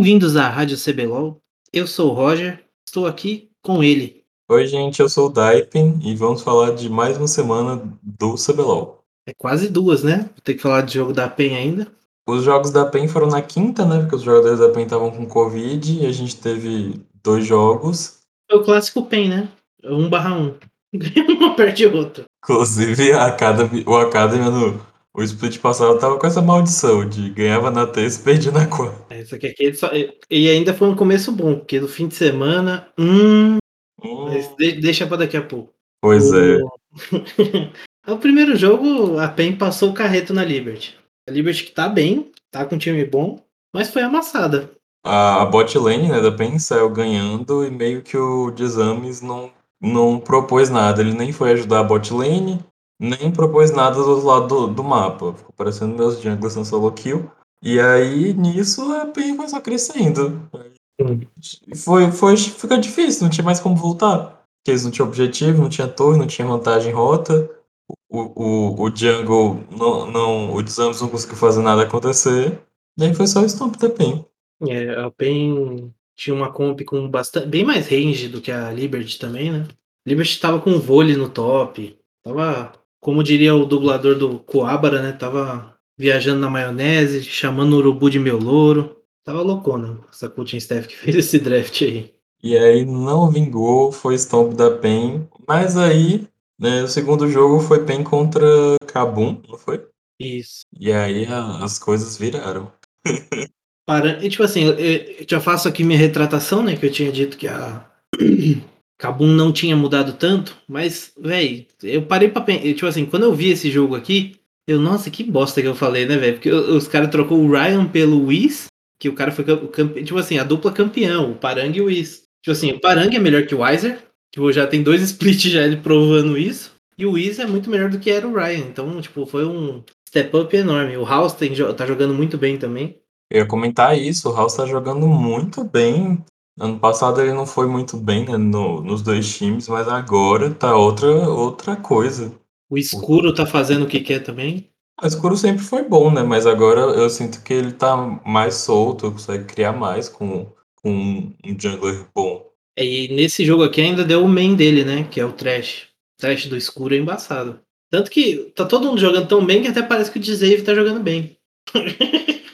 Bem-vindos à Rádio CBLOL. Eu sou o Roger, estou aqui com ele. Oi, gente, eu sou o Daipen e vamos falar de mais uma semana do CBLOL. É quase duas, né? Vou ter que falar de jogo da PEN ainda. Os jogos da PEN foram na quinta, né? Porque os jogadores da PEN estavam com Covid e a gente teve dois jogos. É o clássico PEN, né? 1 barra 1. Ganha uma, perde outra. Inclusive, a Academy, o Academy no o split passado tava com essa maldição de ganhava na terça e perdia na quarta. É, só que aqui só... E ainda foi um começo bom, porque no fim de semana. Hum. Hum, de- deixa pra daqui a pouco. pois é. O... o primeiro jogo, a PEN passou o carreto na Liberty. A Liberty que tá bem, tá com um time bom, mas foi amassada. A, a bot lane né, da PEN saiu ganhando e meio que o Desames não, não propôs nada. Ele nem foi ajudar a bot lane, nem propôs nada do outro lado do, do mapa. Ficou parecendo meus junglers no solo kill. E aí, nisso, a PEN foi só crescendo. Foi, foi, fica difícil, não tinha mais como voltar. Porque eles não tinham objetivo, não tinha torre, não tinha vantagem em rota. O, o, o jungle, não, não, o Desames não conseguiu fazer nada acontecer. E aí foi só o stomp da PEN. É, a PEN tinha uma comp com bastante, bem mais range do que a Liberty também, né? Liberty tava com vôlei no top, tava, como diria o dublador do Coabara, né? Tava viajando na maionese, chamando o urubu de meu louro. Tava loucona essa coaching staff que fez esse draft aí. E aí não vingou, foi stomp da PEN. Mas aí, né, o segundo jogo foi PEN contra Kabum, não foi? Isso. E aí a- as coisas viraram. Para, e, tipo assim, eu, eu já faço aqui minha retratação, né? Que eu tinha dito que a Kabum não tinha mudado tanto, mas, véi, eu parei pra pensar. Tipo assim, quando eu vi esse jogo aqui, eu, nossa, que bosta que eu falei, né, velho? Porque os caras trocou o Ryan pelo Whis, que o cara foi campeão. Tipo assim, a dupla campeão, o Parang e o Whis. Tipo assim, o Parang é melhor que o Weiser, tipo, já tem dois splits já ele provando isso. E o Whis é muito melhor do que era o Ryan. Então, tipo, foi um step up enorme. O House tem, tá jogando muito bem também. Eu ia comentar isso, o House tá jogando muito bem. Ano passado ele não foi muito bem né, no- nos dois times, mas agora tá outra, outra coisa. O escuro tá fazendo o que quer também. O escuro sempre foi bom, né? Mas agora eu sinto que ele tá mais solto, consegue criar mais com, com um jungler bom. É, E nesse jogo aqui ainda deu o main dele, né? Que é o Trash. O Trash do escuro é embaçado. Tanto que tá todo mundo jogando tão bem que até parece que o Dzave tá jogando bem.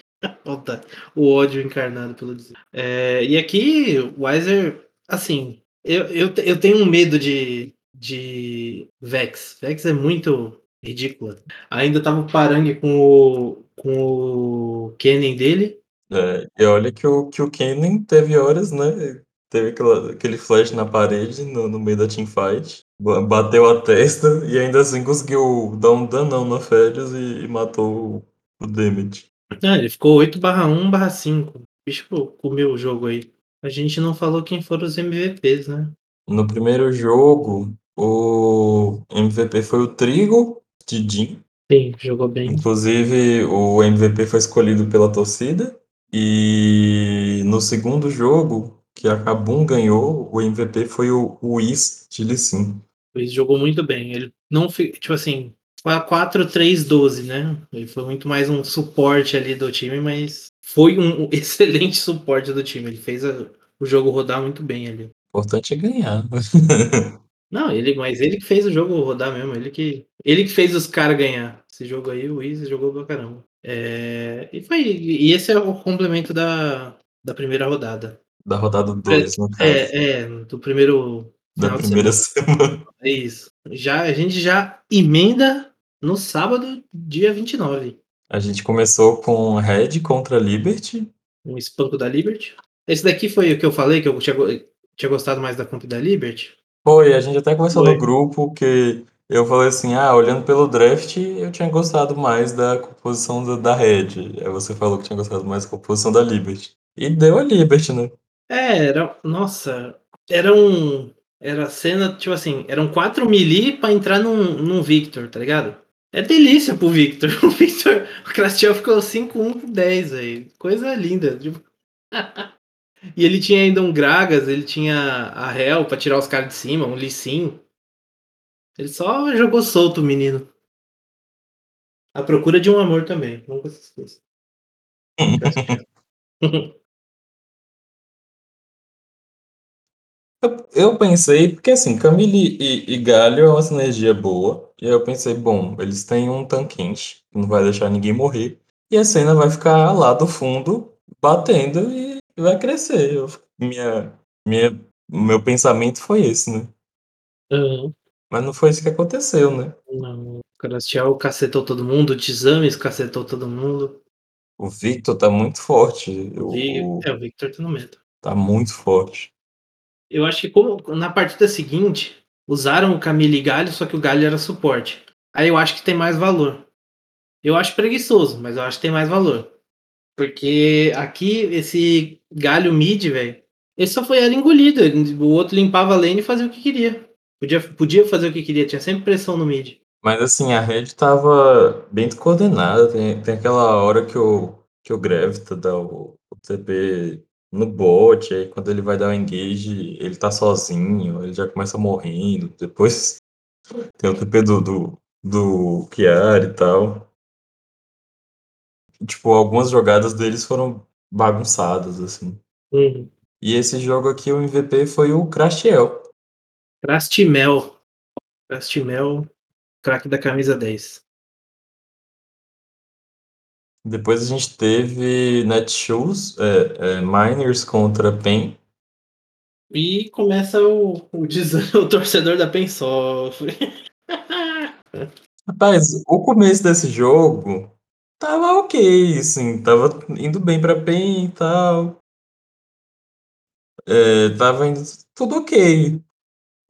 Puta, o ódio encarnado pelo Dzave. É, e aqui, o Weiser, assim, eu, eu, eu tenho um medo de, de Vex. Vex é muito ridícula. Ainda tava o Parang com o, com o Kennen dele. É, e olha que o, que o Kennen teve horas, né? Teve aquela, aquele flash na parede no, no meio da teamfight. ba- Bateu a testa e ainda assim conseguiu dar um danão na Férias e, e matou o, o Damage. Ah, ele ficou 8 barra 1 barra 5. O bicho comeu o jogo aí. A gente não falou quem foram os MVPs, né? No primeiro jogo, o MVP foi o Trigo de Jin. Sim, jogou bem. Inclusive, o MVP foi escolhido pela torcida. E no segundo jogo, que a Kabum ganhou, o MVP foi o Whis de Lee Sin. Ele jogou muito bem. Ele não tipo assim, 4-3-12, né? Ele foi muito mais um suporte ali do time, mas foi um excelente suporte do time. Ele fez a- o jogo rodar muito bem ali. O importante é ganhar. Não, ele, mas ele que fez o jogo rodar mesmo. Ele que, ele que fez os caras ganhar. Esse jogo aí, o Wiz jogou pra caramba. É, e foi. E esse é o complemento da, da primeira rodada. da rodada 2, no caso. É, é, do primeiro. da primeira semana. É isso. Já, a gente já emenda no sábado, dia 29. A gente começou com Red contra Liberty. Um espanco da Liberty. Esse daqui foi o que eu falei, que eu tinha, tinha gostado mais da comp da Liberty. Foi, a gente até conversou Foi. no grupo que eu falei assim, ah, olhando pelo draft, eu tinha gostado mais da composição da, da Red. Aí você falou que tinha gostado mais da composição da Liberty. E deu a Liberty, né? É, era. Nossa, era um. Era cena, tipo assim, eram quatro melee pra entrar num, num Victor, tá ligado? É delícia pro Victor. O Victor, o Krastiel ficou 5-1 com 10 aí. Coisa linda. e ele tinha ainda um Gragas, ele tinha a Hel pra tirar os caras de cima, um Sin. Ele só jogou solto o menino. A procura de um amor também. Vamos com essas Eu, eu pensei, porque assim, Camille e, e Galho é uma sinergia boa. E aí eu pensei, bom, eles têm um tanquente, que não vai deixar ninguém morrer. E a cena vai ficar lá do fundo, batendo e vai crescer. Eu- minha, minha, meu pensamento foi esse, né? Aham. Mas não foi isso que aconteceu, né? Não. O Crastiel cacetou todo mundo, o Tizames cacetou todo mundo. O Victor tá muito forte. O O, É, o Victor tá no meta. tá muito forte. Eu acho que como na partida seguinte, usaram o Camille e Galho, só que o Galho era suporte. Aí eu acho que tem mais valor. Eu acho preguiçoso, mas eu acho que tem mais valor. Porque aqui, esse Galho mid, velho, ele só foi era engolido. O outro limpava a lane e fazia o que queria. Podia, podia fazer o que queria, tinha sempre pressão no mid. Mas assim, a rede tava bem descoordenada. Tem, tem aquela hora que o, que o Gravita dá o, o TP no bot, aí quando ele vai dar o engage, ele tá sozinho, ele já começa morrendo. Depois tem o TP do, do, do Chiara e tal. Tipo, algumas jogadas deles foram bagunçadas, assim. Uhum. E esse jogo aqui, o MVP foi o Crashiel. Crastimel. Crastimel, craque da camisa 10. Depois a gente teve Netshoes, é, é, Miners contra PEN. E começa o, o, o torcedor da PEN sofre. Rapaz, o começo desse jogo tava ok, assim, tava indo bem pra PEN e tal. É, tava indo tudo ok.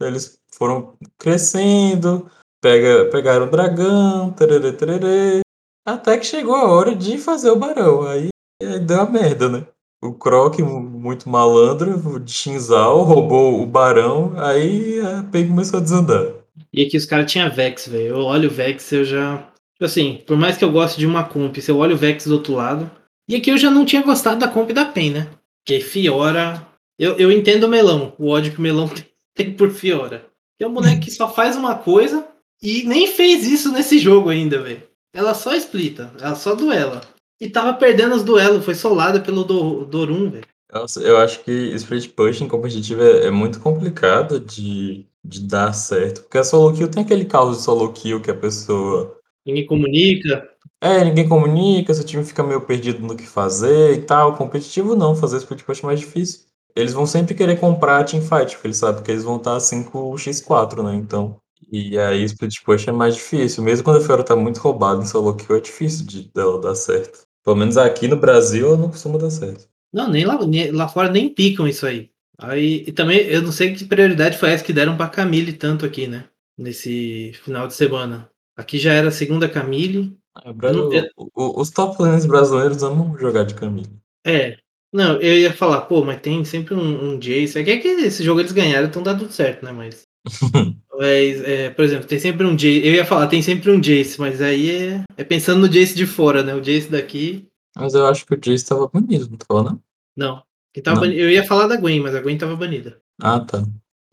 Eles foram crescendo, pega, pegaram o dragão, tererê, tererê, até que chegou a hora de fazer o barão. Aí, aí deu a merda, né? O Croc, muito malandro, de Shinzal, roubou o barão, aí a PEN começou a desandar. E aqui os caras tinham Vex, velho. Eu olho o Vex, eu já. Tipo assim, por mais que eu goste de uma comp, se eu olho o Vex do outro lado. E aqui eu já não tinha gostado da comp da PEN, né? Porque Fiora. Eu, eu entendo o melão, o ódio que o melão tem por Fiora. Que é um boneco que só faz uma coisa e nem fez isso nesse jogo ainda, velho. Ela só splita, ela só duela. E tava perdendo os duelos, foi solada pelo Do- Dorum, velho. Nossa, eu acho que split pushing competitivo é, é muito complicado de, de dar certo. Porque a solo kill tem aquele caos de solo kill que a pessoa. Ninguém comunica. É, ninguém comunica, seu time fica meio perdido no que fazer e tal. Competitivo não, fazer split push é mais difícil. Eles vão sempre querer comprar a teamfight, porque eles sabem que eles vão estar 5x4, né? Então. E aí split push é mais difícil. Mesmo quando a Fiora tá muito roubada em solo kill, é difícil de dela dar certo. Pelo menos aqui no Brasil ela não costuma dar certo. Não, nem lá, nem- lá fora nem picam isso aí. Aí, e também, eu não sei que prioridade foi essa que deram pra Camille tanto aqui, né? Nesse final de semana. Aqui já era a segunda Camille. É, Brasil- Eu- o- os top laners brasileiros amam jogar de Camille. É. Não, eu ia falar, pô, mas tem sempre um, um Jace. É que, é que esse jogo eles ganharam, então dá tudo certo, né? Mas. mas é, por exemplo, tem sempre um Jace. Eu ia falar, tem sempre um Jace, mas aí é, é pensando no Jace de fora, né? O Jace daqui. Mas eu acho que o Jace tava bonito, não tava, não? Não. Quem tava Não. Eu ia falar da Gwen, mas a Gwen tava banida. Ah, tá.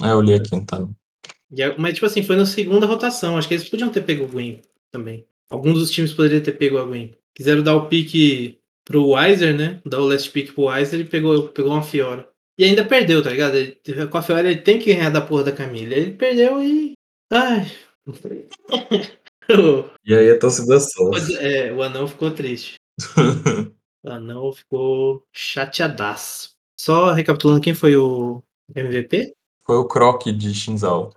É, eu li aqui, então. A- Mas, tipo assim, foi na segunda rotação. Acho que eles podiam ter pego o Gwen também. Alguns dos times poderiam ter pego a Gwen. Quiseram dar o pique pro Weiser, né? Dar o last pick pro Weiser e pegou, pegou uma Fiora. E ainda perdeu, tá ligado? Ele, com a Fiora ele tem que ganhar da porra da Camila. Ele perdeu e. Ai. E aí a torcida sofre. é, o anão ficou triste. O anão ficou chateadaço. Só recapitulando quem foi o MVP? Foi o Croc de Shinzal.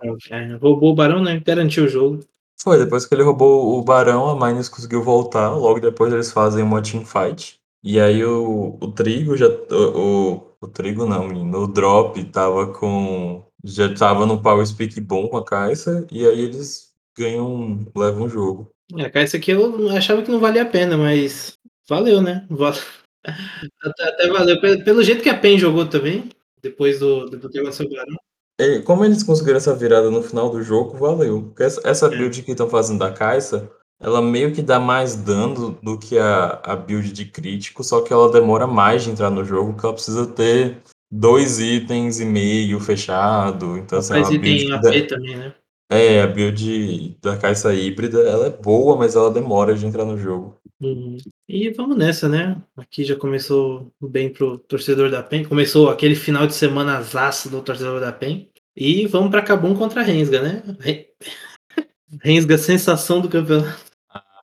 Roubou o Barão, né? Garantiu o jogo. Foi, depois que ele roubou o Barão, a Minus conseguiu voltar. Logo depois eles fazem uma teamfight. E aí o, o Trigo já. O, o, o Trigo não, menino. O Drop tava com. Já tava no Power Speak bom com a Caixa. E aí eles ganham. levam o jogo. É, cara, isso aqui eu achava que não valia a pena, mas valeu, né? Val- Até, até valeu. Pelo, pelo jeito que a PEN jogou também, depois do, do que aconteceu com como eles conseguiram essa virada no final do jogo, valeu. Porque essa, essa É. build que estão fazendo da Caixa, ela meio que dá mais dano do que a, a build de crítico, só que ela demora mais de entrar no jogo, porque ela precisa ter dois itens e meio fechado. Então, assim, é Mas uma e build tem que AP também, né? É, a build da Caixa híbrida, ela é boa, mas ela demora de entrar no jogo. Uhum. E vamos nessa, né? Aqui já começou bem pro torcedor da PEN. Começou aquele final de semana azaço do torcedor da PEN. E vamos para Cabum contra Rensga, né? Rensga, sensação do campeonato.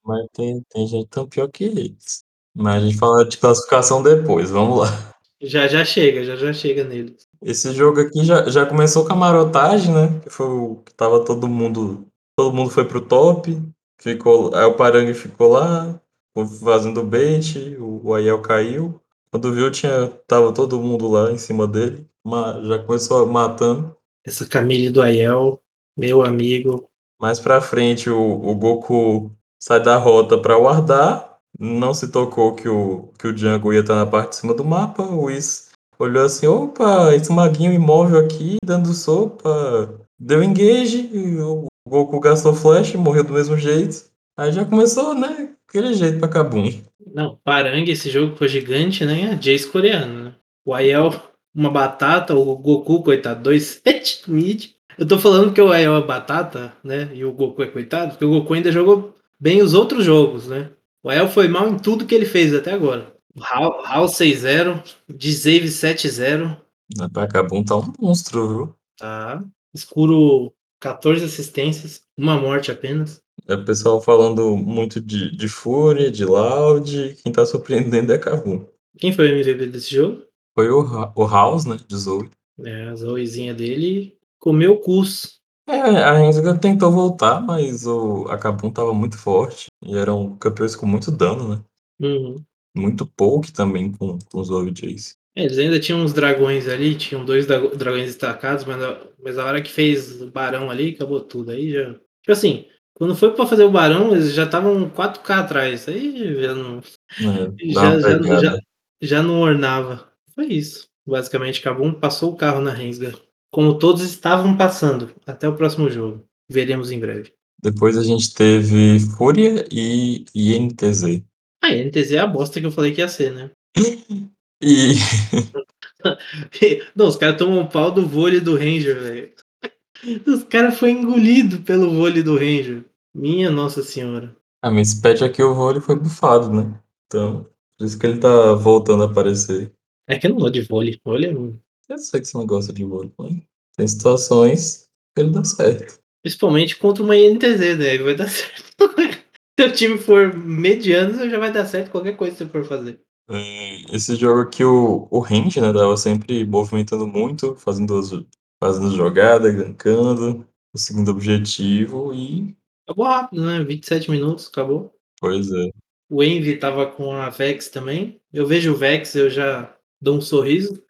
Mas tem, tem gente tão pior que eles. Mas a gente fala de classificação depois, vamos lá. Já já chega, já já chega nele. Esse jogo aqui já, já começou com a marotagem, né? Que foi o que tava todo mundo. Todo mundo foi pro top. Ficou, aí o Parangue ficou lá, fazendo bait, o, o Aiel caiu. Quando viu, tinha, tava todo mundo lá em cima dele. Mas já começou matando. Essa Camille do Aiel, meu amigo. Mais pra frente, o, o Goku sai da rota pra guardar. Não se tocou que o, que o Django ia estar na parte de cima do mapa. O Whis olhou assim: opa, esse maguinho imóvel aqui, dando sopa. Deu engage, o Goku gastou flash, morreu do mesmo jeito. Aí já começou, né? Aquele jeito pra Kabum. Não, Parangue, esse jogo foi gigante, né? A Jace coreano, né? O Aiel, uma batata, o Goku, coitado, dois set mid. Eu tô falando que o Aiel é batata, né? E o Goku é coitado, porque o Goku ainda jogou bem os outros jogos, né? O Aiel foi mal em tudo que ele fez até agora. Hal 6-0, Dzave 7-0. Pra Kabum tá um monstro, viu? Tá. Escuro 14 assistências, uma morte apenas. É o pessoal falando muito de, de Fúria, de Loud. Quem tá surpreendendo é Kabum. Quem foi o MVP desse jogo? Foi o, o House, né? De Zoe. É, a Zoezinha dele comeu cus. É, a Rensga tentou voltar, mas o a Kabum tava muito forte. E eram campeões com muito dano, né? Uhum. Muito pouco também com, com os Jace. É, eles ainda tinham uns dragões ali, tinham dois dragões destacados, mas a, mas a hora que fez o barão ali, acabou tudo. Aí já. Tipo assim, quando foi para fazer o barão, eles já estavam 4K atrás. Aí já não. É, já, já, já, já, não ornava. Foi isso. Basicamente, acabou passou o carro na Rensga. Como todos estavam passando. Até o próximo jogo. Veremos em breve. Depois a gente teve Fúria e INTZ. Ah, INTZ é a bosta que eu falei que ia ser, né? E. Não, os caras tomam um pau do vôlei do Ranger, velho. Os caras foram engolidos pelo vôlei do Ranger. Minha Nossa Senhora. Ah, mas esse patch aqui o vôlei foi bufado, né? Então, por isso que ele tá voltando a aparecer. É que eu não gosto de vôlei. Vôlei é. Eu sei que você não gosta de vôlei, mas tem situações que ele dá certo. Principalmente contra uma INTZ, né? Ele vai dar certo. Se o time for mediano, já vai dar certo qualquer coisa que você for fazer. Esse jogo aqui, o, o range, né, tava sempre movimentando muito, fazendo, as, fazendo jogada, gankando, conseguindo objetivo e... Acabou rápido, né? 27 minutos, acabou. Pois é. O Envy tava com a Vex também. Eu vejo o Vex, eu já dou um sorriso.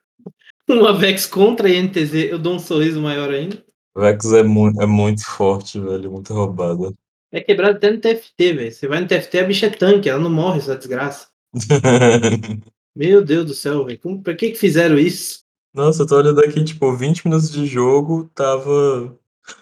Uma Vex contra a INTZ, eu dou um sorriso maior ainda. Vex é, mu é muito forte, velho, muito roubada. É quebrado até no TFT, velho. Você vai no TFT, a bicha é tanque, ela não morre, essa desgraça. Meu Deus do céu, velho. Pra que que fizeram isso? Nossa, eu tô olhando aqui, tipo, 20 minutos de jogo, tava.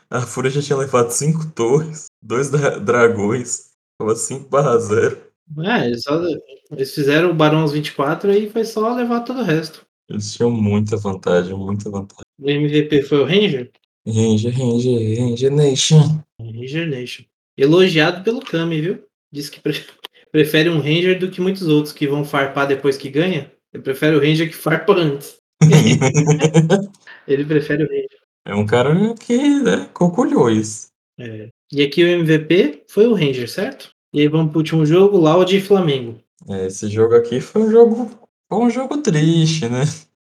A Fúria já tinha levado 5 torres, 2 dragões, tava 5 barra 0. É, eles, só... eles fizeram o Barão aos 24 e foi só levar todo o resto. Eles tinham muita vantagem, muita vantagem. O MVP foi o Ranger? Ranger, Ranger, Ranger Nation. Ranger Nation. Elogiado pelo Kami, viu? Diz que prefere um Ranger do que muitos outros que vão farpar depois que ganha. Ele prefere o Ranger que farpa antes. Ele prefere o Ranger. É um cara que né, isso. É. E aqui o MVP foi o Ranger, certo? E aí vamos pro último jogo, Loud e Flamengo. É, esse jogo aqui foi um jogo, foi um jogo triste, né?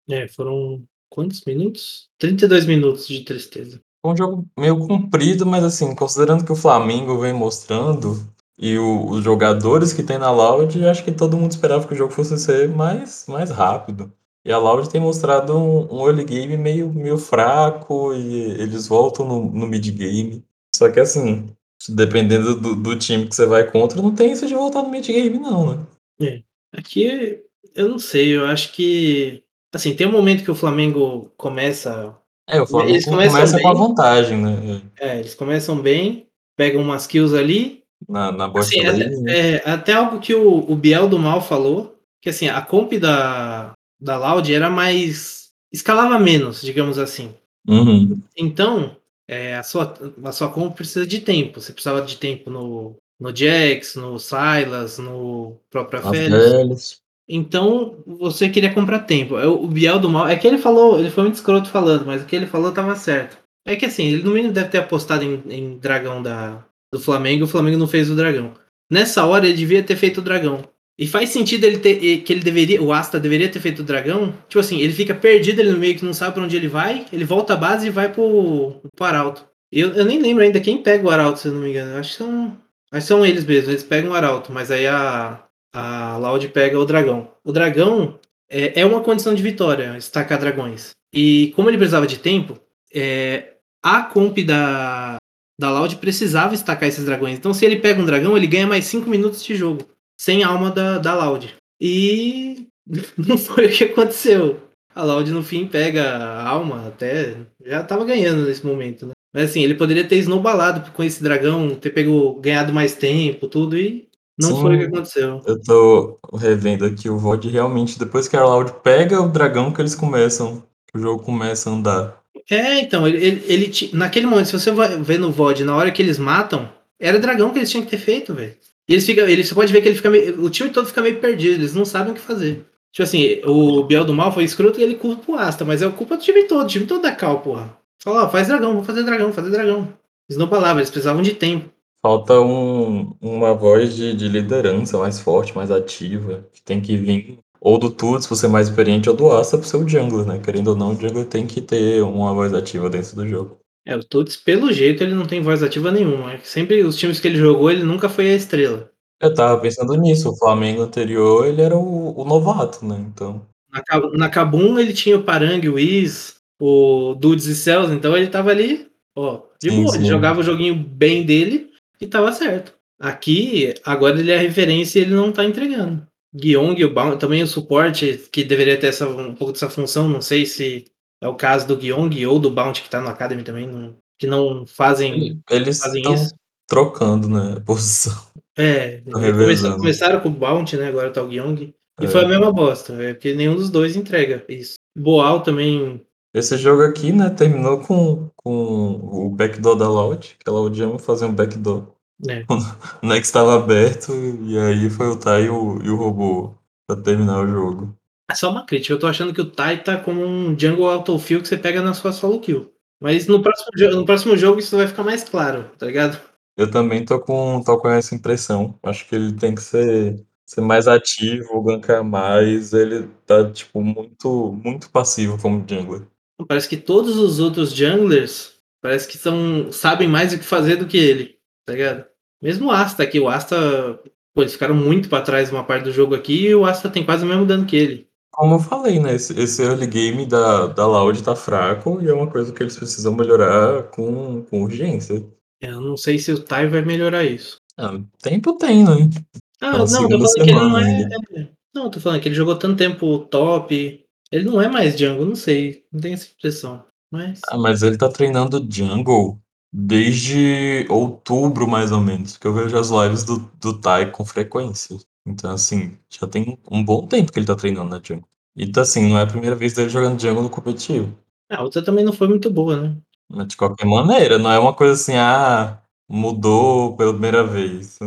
É, foram quantos minutos? 32 minutos de tristeza. Foi um jogo meio comprido, mas assim, considerando que o Flamengo vem mostrando e o, os jogadores que tem na Loud, acho que todo mundo esperava que o jogo fosse ser mais, mais rápido. E a Loud tem mostrado um, um early game meio, meio fraco e eles voltam no, no mid game. Só que assim, dependendo do, do, time que você vai contra, não tem isso de voltar no mid game, não, né? É. Aqui eu não sei, eu acho que. Assim, tem um momento que o Flamengo começa. É, o Flamengo começa bem, com a vantagem, né? É, eles começam bem, pegam umas kills ali, na, na bot assim, até, é, até, algo que o, o, Biel do Mal falou, que assim, a comp da, da Loud era mais. escalava menos, digamos assim. Uhum. Então, é, a, sua, a sua comp precisa de tempo. Você precisava de tempo no, no Jax, no Silas, no próprio Félix. Então, você queria comprar tempo. É, O Biel do Mal. É que ele falou, ele foi muito escroto falando, mas o que ele falou tava certo. É que assim, ele no mínimo deve ter apostado em, em dragão da, do Flamengo o Flamengo não fez o dragão. Nessa hora ele devia ter feito o dragão. E faz sentido ele ter que ele deveria, o Asta deveria ter feito o dragão. Tipo assim, ele fica perdido ali no meio que não sabe pra onde ele vai, ele volta à base e vai pro, pro Arauto. Eu, eu nem lembro ainda quem pega o Arauto, se eu não me engano. Acho que são, acho que são eles mesmos, eles pegam o Arauto, mas aí a, a Loud pega o dragão. O dragão é, é uma condição de vitória, estacar dragões. E como ele precisava de tempo, é, a comp da, da Loud precisava estacar esses dragões. Então, se ele pega um dragão, ele ganha mais 5 minutos de jogo. Sem alma da, da Loud. E não foi o que aconteceu. A Loud no fim pega a alma, até já tava ganhando nesse momento, né? Mas assim, ele poderia ter snowballado com esse dragão, ter pego, ganhado mais tempo, tudo, e não Sim. foi o que aconteceu. Eu tô revendo aqui o VOD realmente, depois que a Loud pega o dragão que eles começam, o jogo começa a andar. É, então, ele, ele, ele naquele momento, se você vai ver no VOD, na hora que eles matam, era dragão que eles tinham que ter feito, velho. E eles ficam, ele, você pode ver que ele fica meio, o time todo fica meio perdido, eles não sabem o que fazer. Tipo assim, o Biel do Mal foi escroto e ele culpa o Asta, mas é culpa do time todo, o time todo da Cal, porra. Fala, ó, faz dragão, vamos fazer dragão, fazer dragão. Eles não falavam, eles precisavam de tempo. Falta um, uma voz de, de liderança mais forte, mais ativa, que tem que vir ou do Tuts pra ser mais experiente, ou do Asta pro seu jungler, né? Querendo ou não, o jungler tem que ter uma voz ativa dentro do jogo. É, o Tuts, pelo jeito, ele não tem voz ativa nenhuma. É sempre os times que ele jogou, ele nunca foi a estrela. Eu tava pensando nisso, o Flamengo anterior, ele era o, o novato, né? Então, Na, Ca- na Kabum ele tinha o Parang, o Wiz, o Dudes e Cells, então ele tava ali, ó, de Sim, boa. Ele sim. jogava o joguinho bem dele e tava certo. Aqui, agora ele é a referência e ele não tá entregando. Guiong, também o suporte, que deveria ter essa, um pouco dessa função, não sei se é o caso do Guiong ou do Bounty que tá no Academy também, não- que não fazem, eles fazem estão isso. trocando, né? Posição. É, começaram, começaram com o Bounty, né? Agora tá o Guiong. E É. foi a mesma bosta, é porque nenhum dos dois entrega isso. Boal também Esse jogo aqui, né, terminou com, com o backdoor da Loud, que a Loud ama fazer um backdoor. né? O Nex estava aberto, e aí foi o Tai e o, e o robô pra terminar o jogo. É só uma crítica. Eu tô achando que o Tai tá como um jungle autofill que você pega na sua solo kill. Mas no próximo, no próximo jogo isso vai ficar mais claro, tá ligado? Eu também tô com, tô com essa impressão. Acho que ele tem que ser, ser mais ativo, gankar mais. Ele tá, tipo, muito, muito passivo como jungler. Parece que todos os outros junglers parece que são, sabem mais o que fazer do que ele, tá ligado? Mesmo o Asta aqui, o Asta, pô, eles ficaram muito pra trás uma parte do jogo aqui e o Asta tem quase o mesmo dano que ele. Como eu falei, né? Esse, esse early game da, da Loud tá fraco e é uma coisa que eles precisam melhorar com, com urgência. Eu não sei se o Tai vai melhorar isso. Ah, tempo tem, né? Ah, Tá não, tô falando que ele não semana é. ainda. é- Não, tô falando que ele jogou tanto tempo top. Ele não é mais jungle, não sei. Não tenho essa impressão. Mas. Ah, mas ele tá treinando jungle desde outubro, mais ou menos, que eu vejo as lives do, do Tai com frequência. Então, assim, já tem um bom tempo que ele tá treinando na jungle. E tá assim, não é a primeira vez dele jogando jungle no competitivo. A outra também não foi muito boa, né? Mas de qualquer maneira, não é uma coisa assim, ah, mudou pela primeira vez.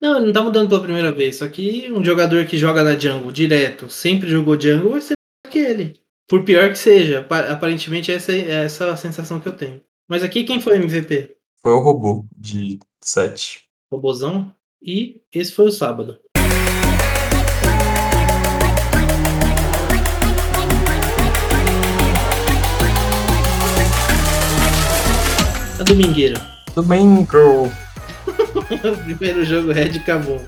Não, ele não tá mudando pela primeira vez. Só que um jogador que joga na jungle direto, sempre jogou jungle, vai ser que ele. Por pior que seja. Pa- Aparentemente essa é essa a sensação que eu tenho. Mas aqui quem foi o MVP? Foi o robô de 7. Robozão. E esse foi o sábado. A domingueira. Domingo! primeiro jogo Red acabou.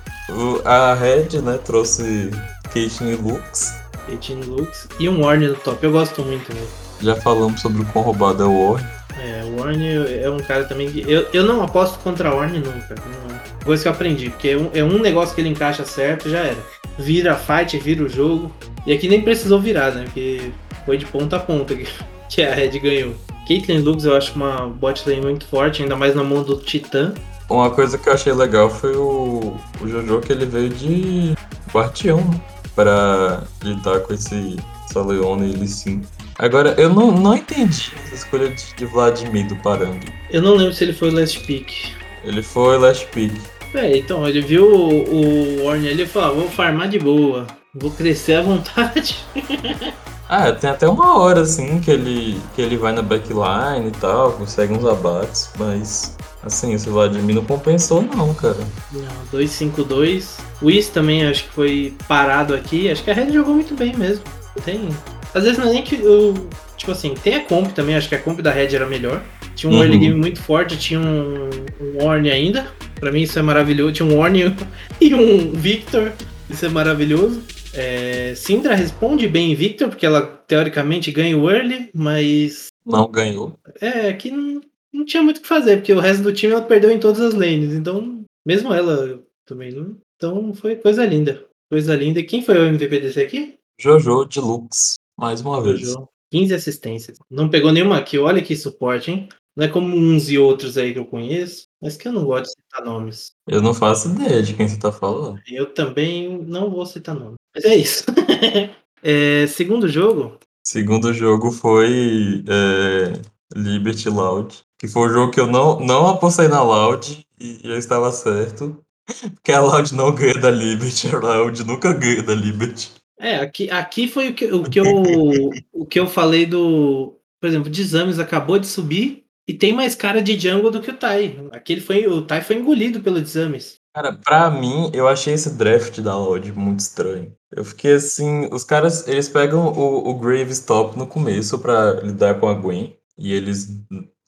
A Red, né, trouxe Caitlyn e Lux. 18 looks. E um Warner no top. Eu gosto muito, né? Já falamos sobre o quão roubado é o War. É, o Warner é um cara também que. Eu, eu não aposto contra o Warner nunca. Não. Coisa que eu aprendi, porque é um, é um negócio que ele encaixa certo já era. Vira a fight, vira o jogo. E aqui nem precisou virar, né? Porque foi de ponta a ponta que, que a Red ganhou. Caitlyn Lux eu acho uma bot lane muito forte, ainda mais na mão do Titã. Uma coisa que eu achei legal foi o, o Jojo que ele veio de Guardião, né? Pra lidar com esse essa Leona e Lee Sin. Agora, eu não, não entendi essa escolha de, de Vladimir do Parang. Eu não lembro se ele foi last pick. Ele foi last pick. É, então, ele viu o, o Orne ali e falou: ah, vou farmar de boa, vou crescer à vontade. Ah, tem até uma hora assim que ele, que ele vai na backline e tal, consegue uns abates, mas assim, esse Vladimir não compensou não, cara. Não, 2-5-2. O Is também acho que foi parado aqui. Acho que a Red jogou muito bem mesmo. Tem. Às vezes não é nem que eu. Tipo assim, tem a comp também, acho que a comp da Red era melhor. Tinha um uhum. early game muito forte, tinha um, um Orne ainda. Pra mim isso é maravilhoso. Tinha um Orne e um Victor. Isso é maravilhoso. É, Syndra responde bem Victor, porque ela teoricamente ganha o early, mas. Não ganhou. É, que não, não tinha muito o que fazer, porque o resto do time ela perdeu em todas as lanes. Então, mesmo ela também não. Então foi coisa linda. Coisa linda. E quem foi o MVP desse aqui? Jojo Deluxe, mais uma Jojo. vez. 15 assistências. Não pegou nenhuma aqui. Olha que suporte, hein? Não é como uns e outros aí que eu conheço, mas que eu não gosto de citar nomes. Eu não faço ideia de quem você tá falando. Eu também não vou citar nomes. Mas é isso. é, segundo jogo. Segundo jogo foi é, Liberty Loud. Que foi o jogo que eu não, não apostei na Loud e eu estava certo. Porque a Loud não ganha da Liberty, a Loud nunca ganha da Liberty. É, aqui, aqui foi o que, o, que eu, o que eu falei do. Por exemplo, Desames acabou de subir e tem mais cara de jungle do que o Tai. Aquele foi, o Tai foi engolido pelo Desames. Cara, pra mim, eu achei esse draft da Loud muito estranho. Eu fiquei assim, os caras, eles pegam o, o Grave Stop no começo para lidar com a Gwen, e eles,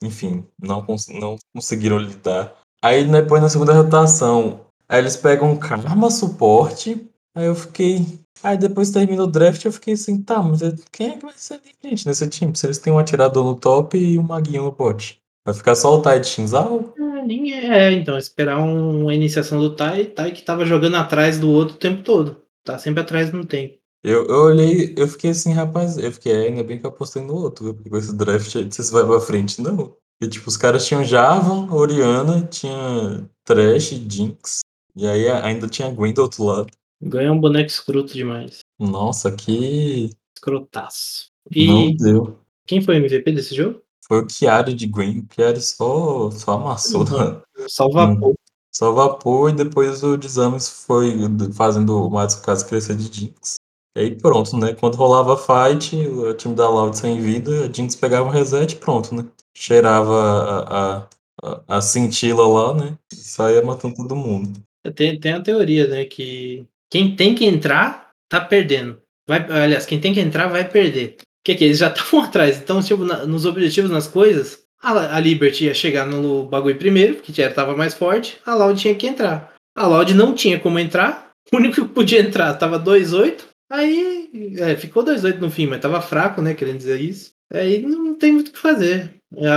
enfim, não, cons não conseguiram lidar. Aí depois na segunda rotação, aí eles pegam Karma suporte, aí eu fiquei... Aí depois termina o draft, eu fiquei assim, tá, mas quem é que vai ser gente nesse time? Se eles têm um atirador no top e um maguinho no bot. Vai ficar só o Tai de Shinzal? Nem é, então, esperar um, uma iniciação do Tai, Tai que tava jogando atrás do outro o tempo todo. Tá sempre atrás no tempo. Eu, eu olhei, eu fiquei assim, rapaz, eu fiquei, é, ainda bem que eu apostei no outro, porque com esse draft aí, você vai pra frente, não. E tipo, os caras tinham Javan, Oriana, tinha Trash, Jinx, e aí ainda tinha Gwen do outro lado. Ganha um boneco escroto demais. Nossa, que. Escrotaço. E não deu. Quem foi o MVP desse jogo? Foi o Chiari de Green. O Chiari só, só amassou. Uhum. Só vapor. Só vapor e depois o Desames foi fazendo o Matsukaze crescer de Jinx. E aí pronto, né? Quando rolava fight, o time da Loud sem vida, a Jinx pegava um reset pronto, né? Cheirava a, a, a, a cintila lá, né? E saía matando todo mundo. Tem, tem a teoria, né? Que quem tem que entrar, tá perdendo. Vai, aliás, quem tem que entrar vai perder que, que eles já estavam atrás. Então, tipo, na, nos objetivos, nas coisas, a, a, Liberty ia chegar no bagulho primeiro, que já estava mais forte, a Loud tinha que entrar. A Loud não tinha como entrar, o único que podia entrar tava 2-8, aí é, ficou 2-8 no fim, mas tava fraco, né, querendo dizer isso. Aí não tem muito o que fazer.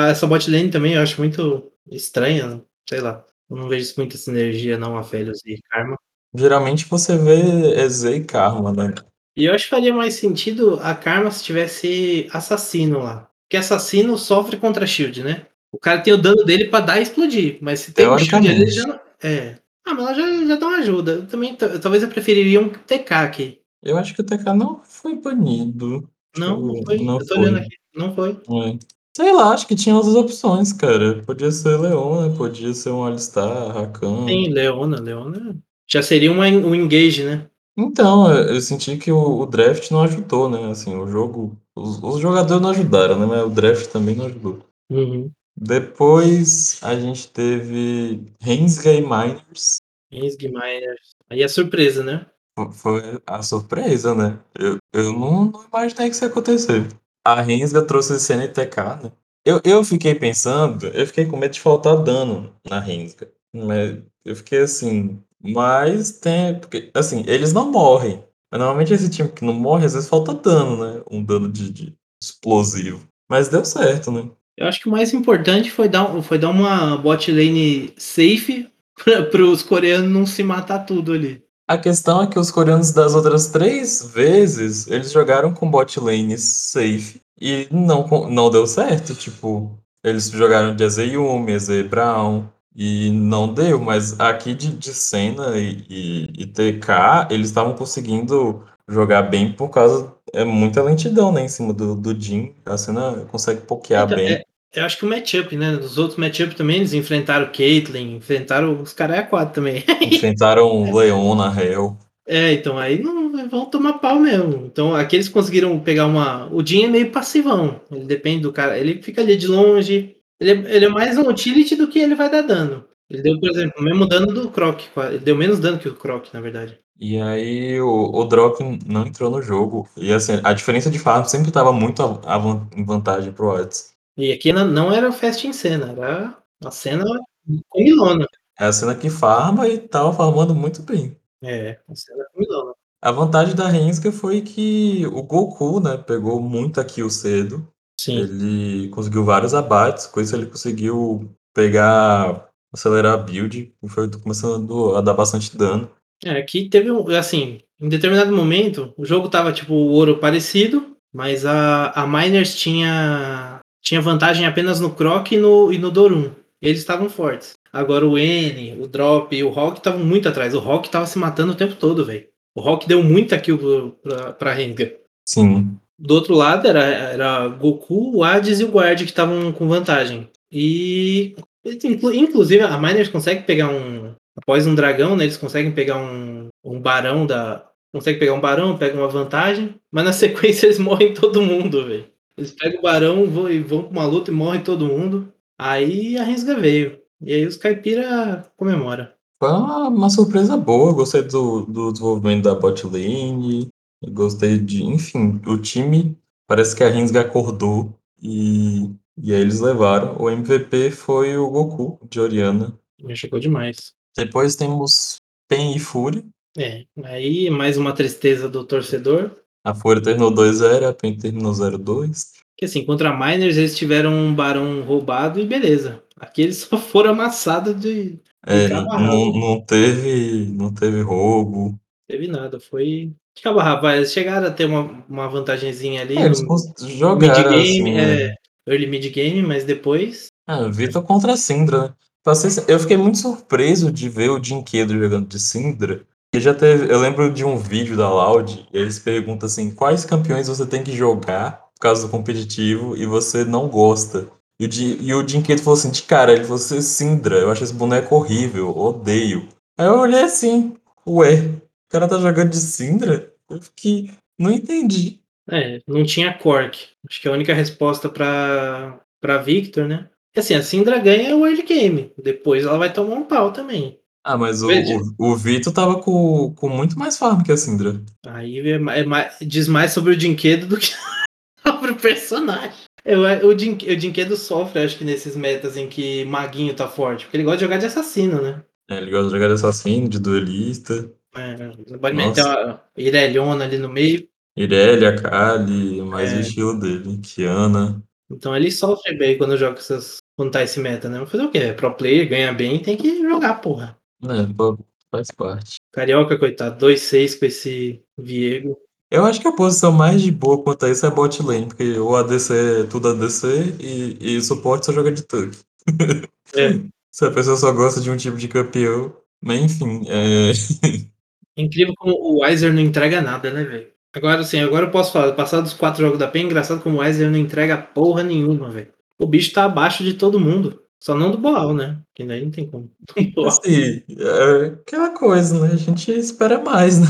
Essa bot lane também eu acho muito estranha, sei lá. Eu não vejo muita sinergia não, a Felios e Karma. Geralmente você vê EZ e Karma, né? E eu acho que faria mais sentido a Karma se tivesse assassino lá. Porque assassino sofre contra shield, né? O cara tem o dano dele para dar e explodir. Mas se tem um shield ele já não... É. Ah, mas ela já, já dá uma ajuda. Eu também, talvez eu preferiria um TK aqui. Eu acho que o TK não foi banido. Não, não foi. Não eu tô foi. olhando aqui. Não foi. É. Sei lá, acho que tinha outras opções, cara. Podia ser Leona, podia ser um Alistar, Rakan. Sim, Leona, Leona. Já seria uma, um engage, né? Então, eu senti que o, o draft não ajudou, né? Assim, o jogo. Os, os jogadores não ajudaram, né? Mas o draft também não ajudou. Uhum. Depois a gente teve Rensga Miners. Rensga Miners. Aí é surpresa, né? Foi a surpresa, né? Eu, eu não, não imaginei que isso ia acontecer. A Rensga trouxe CNTK, né? Eu, eu fiquei pensando, eu fiquei com medo de faltar dano na Rensga. Mas eu fiquei assim, mas tem. Porque, assim, eles não morrem. Mas normalmente esse time que não morre, às vezes falta dano, né? Um dano de, de explosivo. Mas deu certo, né? Eu acho que o mais importante foi dar, foi dar uma bot lane safe para os coreanos não se matar tudo ali. A questão é que os coreanos das outras três vezes, eles jogaram com bot lane safe e não, não deu certo. Tipo, eles jogaram de Azeyumi, Azey Brown, e não deu, mas aqui de, de Senna e, e, e TK, eles estavam conseguindo jogar bem por causa. É muita lentidão, né? Em cima do, do Jin. A Senna consegue pokear então, bem. É, Eu acho que o matchup, né? Os outros matchup também, eles enfrentaram o Caitlyn, enfrentaram os caras a quatro também. Enfrentaram o Leona, Hell. É, então aí não vão tomar pau mesmo. Então aqui eles conseguiram pegar uma. O Jin é meio passivão. Ele depende do cara. Ele fica ali de longe. Ele é, ele é mais um utility do que ele vai dar dano. Ele deu, por exemplo, o mesmo dano do Croc. Ele deu menos dano que o Croc, na verdade. E aí o, o Drop não entrou no jogo. E assim, a diferença de farm sempre estava muito a, a, em vantagem pro Odds. E aqui não era fast em cena, era a cena comilona. É a cena que farma e tava farmando muito bem. É, a cena comilona. A vantagem da Renska foi que o Goku, né, pegou muita kill cedo. Sim. Ele conseguiu vários abates, com isso ele conseguiu pegar, acelerar a build e foi começando a dar bastante dano. É, aqui teve um, assim, em determinado momento, o jogo tava tipo o ouro parecido, mas a, a Miners tinha tinha vantagem apenas no Croc e no, e no Dorum. Eles estavam fortes. Agora o N, o Drop e o Rock estavam muito atrás. O Rock tava se matando o tempo todo, velho. O Rock deu muita kill pra, pra Rengar. Sim. Do outro lado era, era Goku, o Hades e o Guard que estavam com vantagem. E inclusive a Miners consegue pegar um. Após um dragão, né, eles conseguem pegar um, um barão da. Consegue pegar um barão, pega uma vantagem, mas na sequência eles morrem todo mundo, velho. Eles pegam o barão vão, e vão pra uma luta e morrem todo mundo. Aí a Rensga veio. E aí os caipira comemora. Foi uma, uma surpresa boa. Gostei do, do desenvolvimento da bot lane. Gostei de. Enfim, o time. Parece que a Rensga acordou. E, e aí eles levaram. O MVP foi o Goku, de Oriana. Me chegou demais. Depois temos Pen e Fúria. É, aí mais uma tristeza do torcedor. A Fúria terminou 2-0, a PEN terminou 0-2. Que assim, contra a Miners eles tiveram um barão roubado e beleza. Aqui eles só foram amassados de. É, não, não, teve, não teve roubo. Teve nada, foi. Acaba, rapaz, chegaram a ter uma, uma vantagemzinha ali. É, eles jogaram mid game, assim, é, né? early mid game, mas depois. Ah, Vitor contra a Syndra. Eu fiquei muito surpreso de ver o Dinquedo jogando de Syndra, e já teve, eu lembro de um vídeo da Loud, e eles perguntam assim, quais campeões você tem que jogar por causa do competitivo e você não gosta? E o, e o Dinquedo falou assim, de cara, ele falou assim, Sindra, eu acho esse boneco horrível, odeio. Aí eu olhei assim, ué, cara tá jogando de Sindra? Eu fiquei, não entendi. É, não tinha Cork. Acho que a única resposta pra, pra Victor, né? Assim, a Sindra ganha o early game. Depois ela vai tomar um pau também. Ah, mas o, o, o Vitor tava com, com muito mais farm que a Syndra. Aí é, é, diz mais sobre o Dinquedo do que sobre o personagem. Eu, o, Din, o Dinquedo sofre, acho que nesses metas em que Maguinho tá forte, porque ele gosta de jogar de assassino, né? É, ele gosta de jogar de assassino, de duelista. É, pode meter uma Ireliona ali no meio. Irelia, Kali, mais é. o estilo dele, Kiana. Então ele sofre bem quando joga essas. Quando tá esse meta, né? Vou fazer o quê? Pro player, ganha bem, tem que jogar, porra. É, faz parte. Carioca, coitado, 2-6 com esse Viego. Eu acho que a posição mais de boa quanto a isso é bot lane, porque o ADC é tudo ADC e, e suporte só joga de tanque. É. Se a pessoa só gosta de um tipo de campeão. Mas enfim, é. Incrível como o Weiser não entrega nada, né, velho? Agora sim, agora eu posso falar. Passado dos quatro jogos da PEN, é engraçado como o Weiser não entrega porra nenhuma, velho. O bicho tá abaixo de todo mundo. Só não do Boal, né? Que daí não tem como. Assim, é aquela coisa, né? A gente espera mais, né?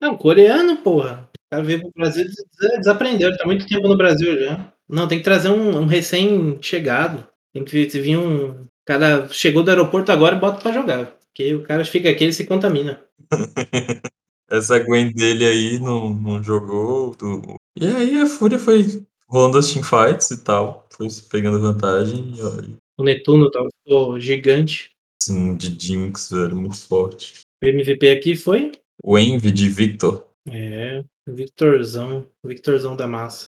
Não, coreano, porra. O cara veio pro Brasil e desaprendeu. Ele tá muito tempo no Brasil já. Não, tem que trazer um, um recém-chegado. Tem que vir um. O cara chegou do aeroporto agora e bota pra jogar. Porque o cara fica aqui e se contamina. Essa Gwen dele aí não, não jogou. E aí a Fúria foi rolando as teamfights e tal. Foi pegando vantagem. E, o Netuno tava gigante. Sim, de Jinx, velho, muito forte. O MVP aqui foi? O Envy de Victor. É, Victorzão. Victorzão da massa.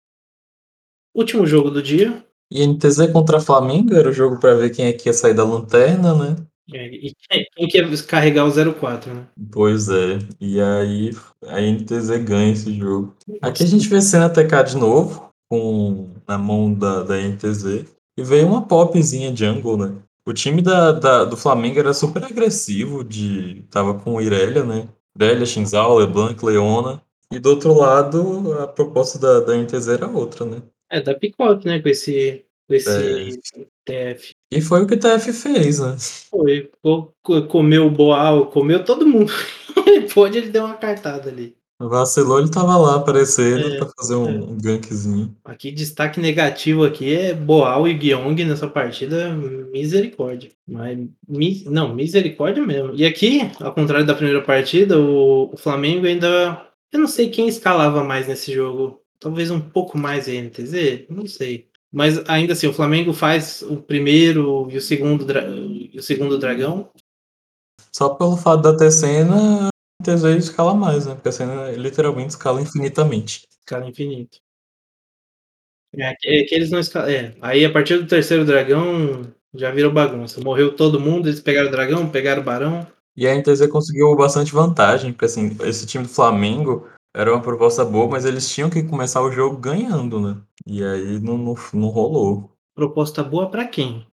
Último jogo do dia. E NTZ contra Flamengo era o jogo para ver quem é que ia sair da lanterna, né? É, e quem, ia carregar o 04, né? Pois é. E aí a NTZ ganha esse jogo. Aqui a gente vê cena TK de novo, com na mão da, da NTZ. E veio uma popzinha jungle, né? O time da, da, do Flamengo era super agressivo, de tava com Irelia, né? Irelia, Shinzal, LeBlanc, Leona. E do outro lado, a proposta da, da NTZ era outra, né? É, da Picote, né? Com esse esse TF. E foi o que o TF fez, né? Foi. Comeu o Boal, comeu todo mundo. Pode, ele deu uma cartada ali. Vacilou, ele tava lá aparecendo é, pra fazer um, é. um gankzinho. Aqui, destaque negativo aqui é Boal e Gyong nessa partida, misericórdia. Mas, mi, não, misericórdia mesmo. E aqui, ao contrário da primeira partida, o, o Flamengo ainda. Eu não sei quem escalava mais nesse jogo. Talvez um pouco mais a NTZ, não sei. Mas ainda assim, o Flamengo faz o primeiro e o segundo, e o segundo dragão. Só pelo fato da Tecena, muitas vezes escala mais, né? Porque a cena literalmente escala infinitamente. Escala infinito. É, é que eles não escalam. É, aí a partir do terceiro dragão já virou bagunça. Morreu todo mundo, eles pegaram o dragão, pegaram o barão. E a NTZ conseguiu bastante vantagem, porque assim, esse time do Flamengo era uma proposta boa, mas eles tinham que começar o jogo ganhando, né? E aí não, não, não rolou. Proposta boa para quem?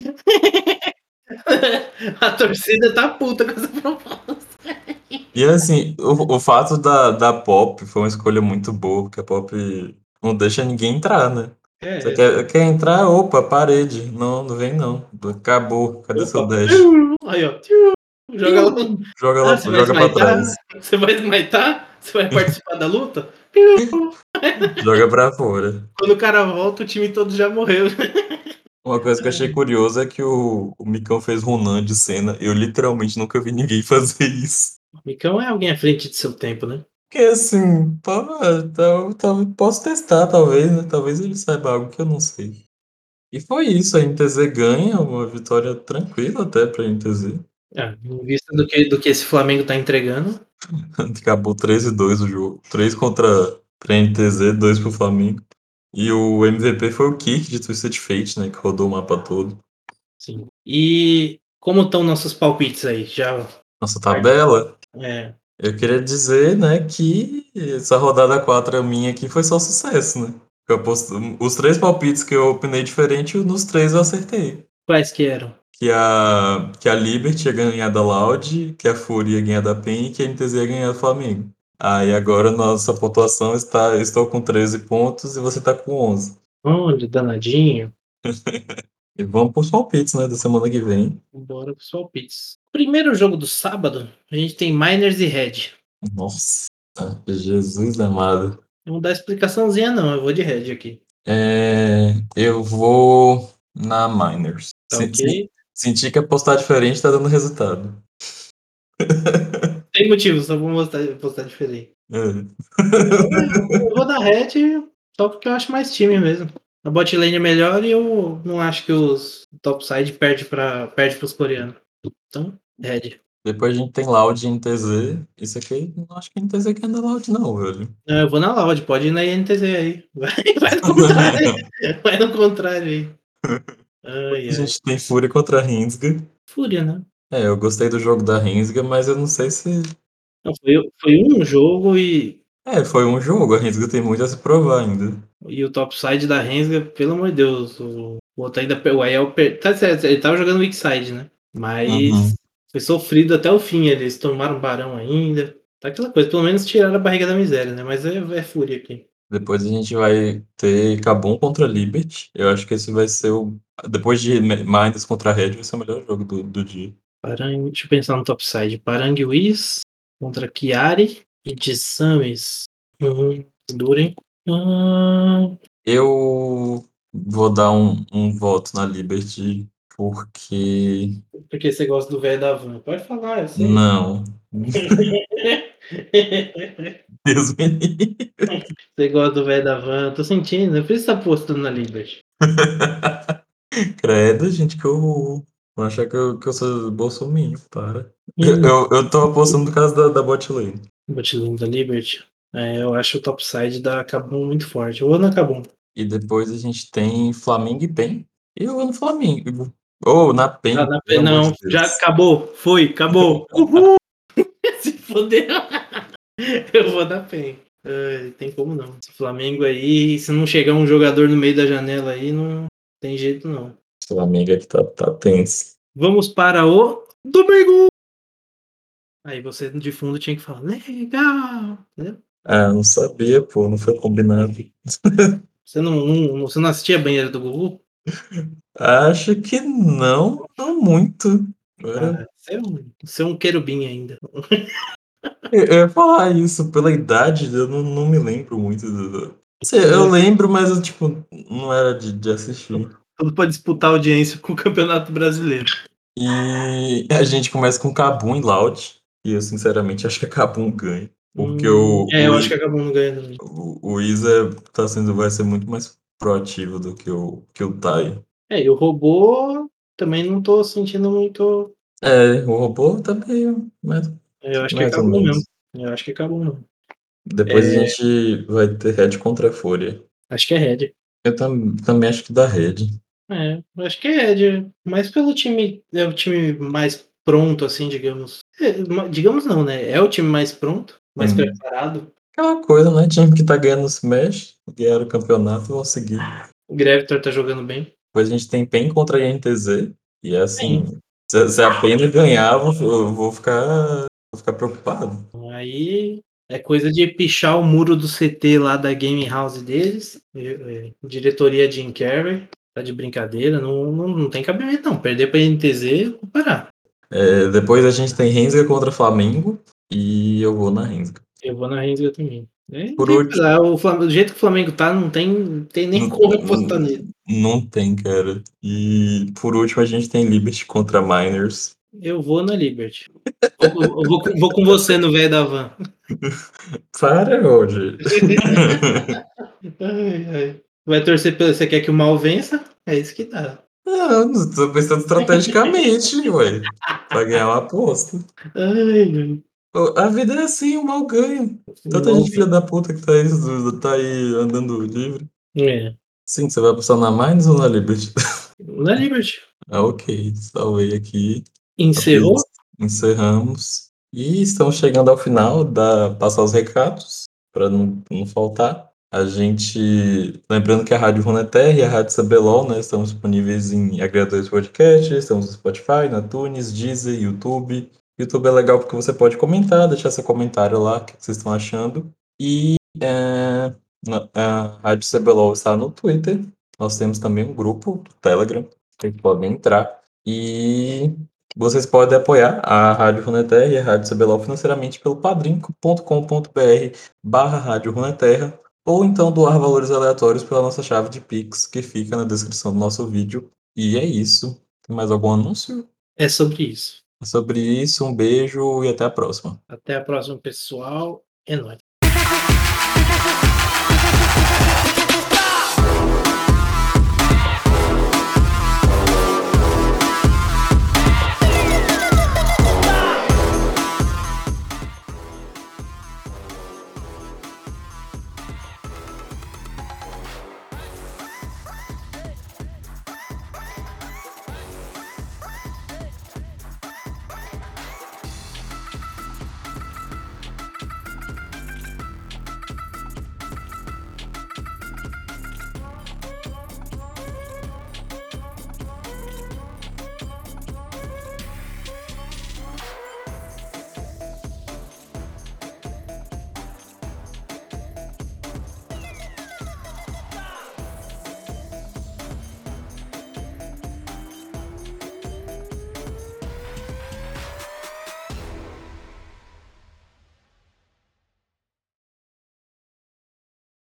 a torcida tá puta com essa proposta. E assim, o, o fato da, da Pop foi uma escolha muito boa, porque a Pop não deixa ninguém entrar, né? É, Você quer, quer entrar? Opa, parede. Não, não vem não. Acabou. Cadê Opa. seu dash? Aí, ó. Joga lá. Joga, lá, ah, joga pra trás. Você vai smaitar? Você vai participar da luta? joga pra fora. Quando o cara volta, o time todo já morreu. Uma coisa que eu achei curiosa é que o, o Micão fez Ronan de cena. Eu literalmente nunca vi ninguém fazer isso. Micão é alguém à frente de seu tempo, né? Porque assim, pô, tá, tá, posso testar, talvez, né? Talvez ele saiba algo que eu não sei. E foi isso, a NTZ ganha, uma vitória tranquila até pra NTZ. É, em vista do que, do que esse Flamengo tá entregando. Acabou 3 e 2 o jogo. 3 contra pra NTZ, 2 pro Flamengo. E o MVP foi o Kirk de Twisted Fate, né? Que rodou o mapa todo. Sim. E como estão nossos palpites aí? Já. Nossa tabela? É. Eu queria dizer, né, que essa rodada 4 minha aqui foi só sucesso, né? Eu posto, os três palpites que eu opinei diferente, nos três eu acertei. Quais que eram? Que a, que a Liberty ia ganhar da Loud, que a Fúria ia ganhar da PEN e que a NTZ ia ganhar do Flamengo. Aí agora nossa pontuação está. Estou com 13 pontos e você está com 11. Onde, danadinho? e vamos para os palpites, né? Da semana que vem. Bora para os palpites. Primeiro jogo do sábado, a gente tem Miners e Red. Nossa, Jesus amado. Não dá explicaçãozinha, não. Eu vou de Red aqui. É, eu vou na Miners. Tá ok. Senti que apostar diferente tá dando resultado. Tem motivo, só vou mostrar, postar diferente. É. eu vou dar Red só porque eu acho mais time mesmo. A bot lane é melhor e eu não acho que os topside perde para perde pros coreanos. Então, Red. Depois a gente tem Loud e NTZ. Isso aqui, não acho que NTZ quer andar Loud, não, velho. Não, eu vou na Loud, pode ir na NTZ aí. Vai, vai no contrário. vai no contrário aí. Ai, a gente tem Fúria contra Rinsga. Fúria, né? É, eu gostei do jogo da Rinsga, mas eu não sei se. Não, foi, foi um jogo e. É, foi um jogo, a Rinsga tem muito a se provar ainda. E o topside da Rinsga, pelo amor de Deus, o, o outro ainda. O Aiel. Tá certo, ele tava jogando weak side, né? Mas. Uhum. Foi sofrido até o fim, eles tomaram barão ainda. Tá aquela coisa, pelo menos tiraram a barriga da miséria, né? Mas é, é fúria aqui. Depois a gente vai ter Cabum contra Liberty. Eu acho que esse vai ser o. Depois de Minds contra Red, vai ser o melhor jogo do, do dia. Parang... Deixa eu pensar no topside. Parang Whis contra Chiari e de Samis. Uhum. Durem. Uhum. Eu vou dar um, um voto na Liberty porque. Porque você gosta do velho da van. Pode falar, eu sei. Não. Deus me livre. Você gosta do velho da van. Tô sentindo. Por isso tá postando na Liberty. Credo, gente, que eu vou achar que eu, que eu sou bolsominho, para. Eu, eu, eu tô apostando no caso da, da bot lane. Bot lane da Liberty. É, eu acho o topside da Kabum muito forte. Eu vou na Kabum. E depois a gente tem Flamengo e PEN. E eu vou no Flamengo. Ou oh, na PEN. Ah, na PEN não, de já acabou. Foi, acabou. Uhul! Fodeu. eu vou na PEN. Uh, tem como não. Esse Flamengo aí, se não chegar um jogador no meio da janela aí, não tem jeito não. Flamengo aqui tá, tá tenso. Vamos para o domingo! Aí você de fundo tinha que falar, legal! Né? Ah, não sabia, pô, não foi combinado. Você não, não, você não assistia Banheiro do Gugu? Acho que não, não muito. Ah, você, é um, você é um querubim ainda. Eu ia falar isso, pela idade, eu não, não me lembro muito. Do... Eu lembro, mas eu, tipo, não era de, de assistir. Tudo pra disputar audiência com o Campeonato Brasileiro. E a gente começa com Cabum e Loud. E eu, sinceramente, acho que a Cabum ganha. Porque hum, o. É, o, eu acho que a Cabum ganha também. O, o Isa tá sendo, vai ser muito mais proativo do que o, que o Tai. É, e o robô também não tô sentindo muito. É, o robô também, mas. Eu acho que acabou mesmo. Eu acho que acabou mesmo. Depois é... a gente vai ter Red contra a Fúria. Acho que é Red. Eu tam, também acho que dá Red. É, acho que é Red. Mas pelo time. É o time mais pronto, assim, digamos. É, digamos não, né? É o time mais pronto, mais hum. preparado. Aquela coisa, né? Time que tá ganhando no Smash, ganharam o campeonato, vão seguir. O Gravitor tá jogando bem. Depois a gente tem PEN contra a INTZ. E é assim, se, se, a PEN ganhar, eu vou ficar, vou ficar preocupado. Aí é coisa de pichar o muro do CT lá da Game House deles. Diretoria Jim Carrey. Tá de brincadeira, não, não, não tem cabimento não. Perder pra NTZ, vou parar. É, depois a gente tem Rensga contra Flamengo e eu vou na Rensga. Eu vou na Rensga também. É, Por último, o, Flamengo, do jeito que o Flamengo tá, não tem, tem nem não, como apostar nele. Não tem, cara. E por último a gente tem Liberty contra Miners. Eu vou na Liberty. eu, vou, vou, com você no velho da van. Para, ai. Vai torcer pelo. Você quer que o mal vença? É isso que dá. Não, tô pensando estrategicamente, ué. Pra ganhar uma aposta. Ai, a vida é assim, o mal ganha. Tanta gente filha da puta que tá aí, tá aí andando livre. É. Sim, você vai apostar na Mines ou na Liberty? Na Liberty. ah, ok. Salvei aqui. Encerrou? Encerramos. E estamos chegando ao final da passar os recados, para não, não faltar. A gente. Lembrando que a Rádio Runeterra e a Rádio Sabelol né, estão disponíveis em agregadores podcast, estamos no Spotify, na Tunes, Deezer, YouTube. YouTube é legal porque você pode comentar, deixar seu comentário lá, o que vocês estão achando. E é, a Rádio Sabelol está no Twitter. Nós temos também um grupo do Telegram, vocês podem entrar. E vocês podem apoiar a Rádio Runeterra e a Rádio Sabelol financeiramente pelo padrim.com.br barra Rádio Runeterra ou então doar valores aleatórios pela nossa chave de Pix, que fica na descrição do nosso vídeo. E é isso. Tem mais algum anúncio? É sobre isso. É sobre isso, um beijo e até a próxima. Até a próxima, pessoal. É nóis.